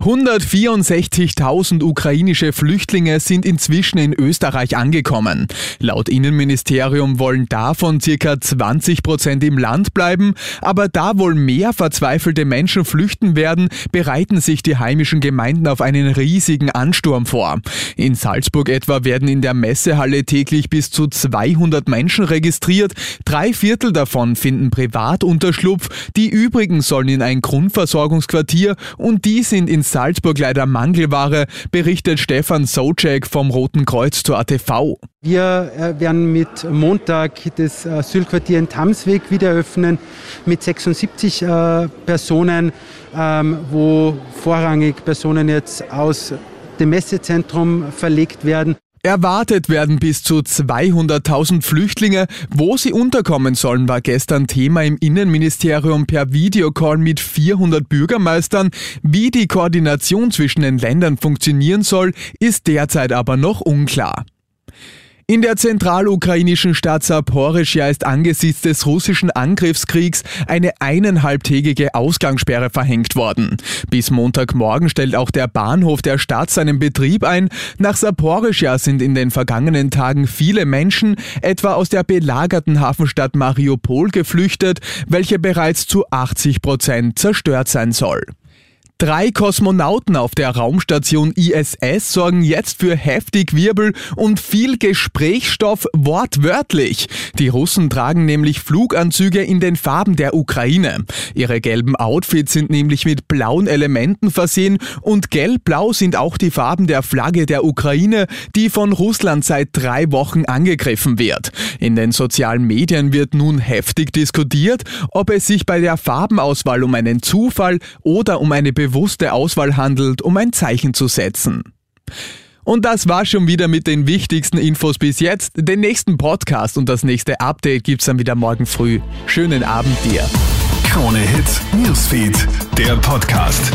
164.000 ukrainische Flüchtlinge sind inzwischen in Österreich angekommen. Laut Innenministerium wollen davon circa 20 Prozent im Land bleiben, aber da wohl mehr verzweifelte Menschen flüchten werden, bereiten sich die heimischen Gemeinden auf einen riesigen Ansturm vor. In Salzburg etwa werden in der Messehalle täglich bis zu 200 Menschen registriert. Drei Viertel davon finden Privatunterschlupf, die übrigen sollen in ein Grundversorgungsquartier und die sind in Salzburg leider Mangelware, berichtet Stefan Socek vom Roten Kreuz zur ATV. Wir äh, werden mit Montag das Asylquartier in Tamsweg wieder öffnen mit 76 äh, Personen, ähm, wo vorrangig Personen jetzt aus dem Messezentrum verlegt werden. Erwartet werden bis zu 200.000 Flüchtlinge. Wo sie unterkommen sollen, war gestern Thema im Innenministerium per Videocall mit 400 Bürgermeistern. Wie die Koordination zwischen den Ländern funktionieren soll, ist derzeit aber noch unklar. In der zentralukrainischen Stadt Saporischja ist angesichts des russischen Angriffskriegs eine eineinhalbtägige Ausgangssperre verhängt worden. Bis Montagmorgen stellt auch der Bahnhof der Stadt seinen Betrieb ein. Nach Saporischja sind in den vergangenen Tagen viele Menschen, etwa aus der belagerten Hafenstadt Mariupol, geflüchtet, welche bereits zu 80 Prozent zerstört sein soll. Drei Kosmonauten auf der Raumstation ISS sorgen jetzt für heftig Wirbel und viel Gesprächsstoff wortwörtlich. Die Russen tragen nämlich Fluganzüge in den Farben der Ukraine. Ihre gelben Outfits sind nämlich mit blauen Elementen versehen und gelb-blau sind auch die Farben der Flagge der Ukraine, die von Russland seit drei Wochen angegriffen wird. In den sozialen Medien wird nun heftig diskutiert, ob es sich bei der Farbenauswahl um einen Zufall oder um eine bewusste Auswahl handelt, um ein Zeichen zu setzen. Und das war schon wieder mit den wichtigsten Infos bis jetzt. Den nächsten Podcast und das nächste Update gibt's dann wieder morgen früh. Schönen Abend dir. Krone Hits, Newsfeed, der Podcast.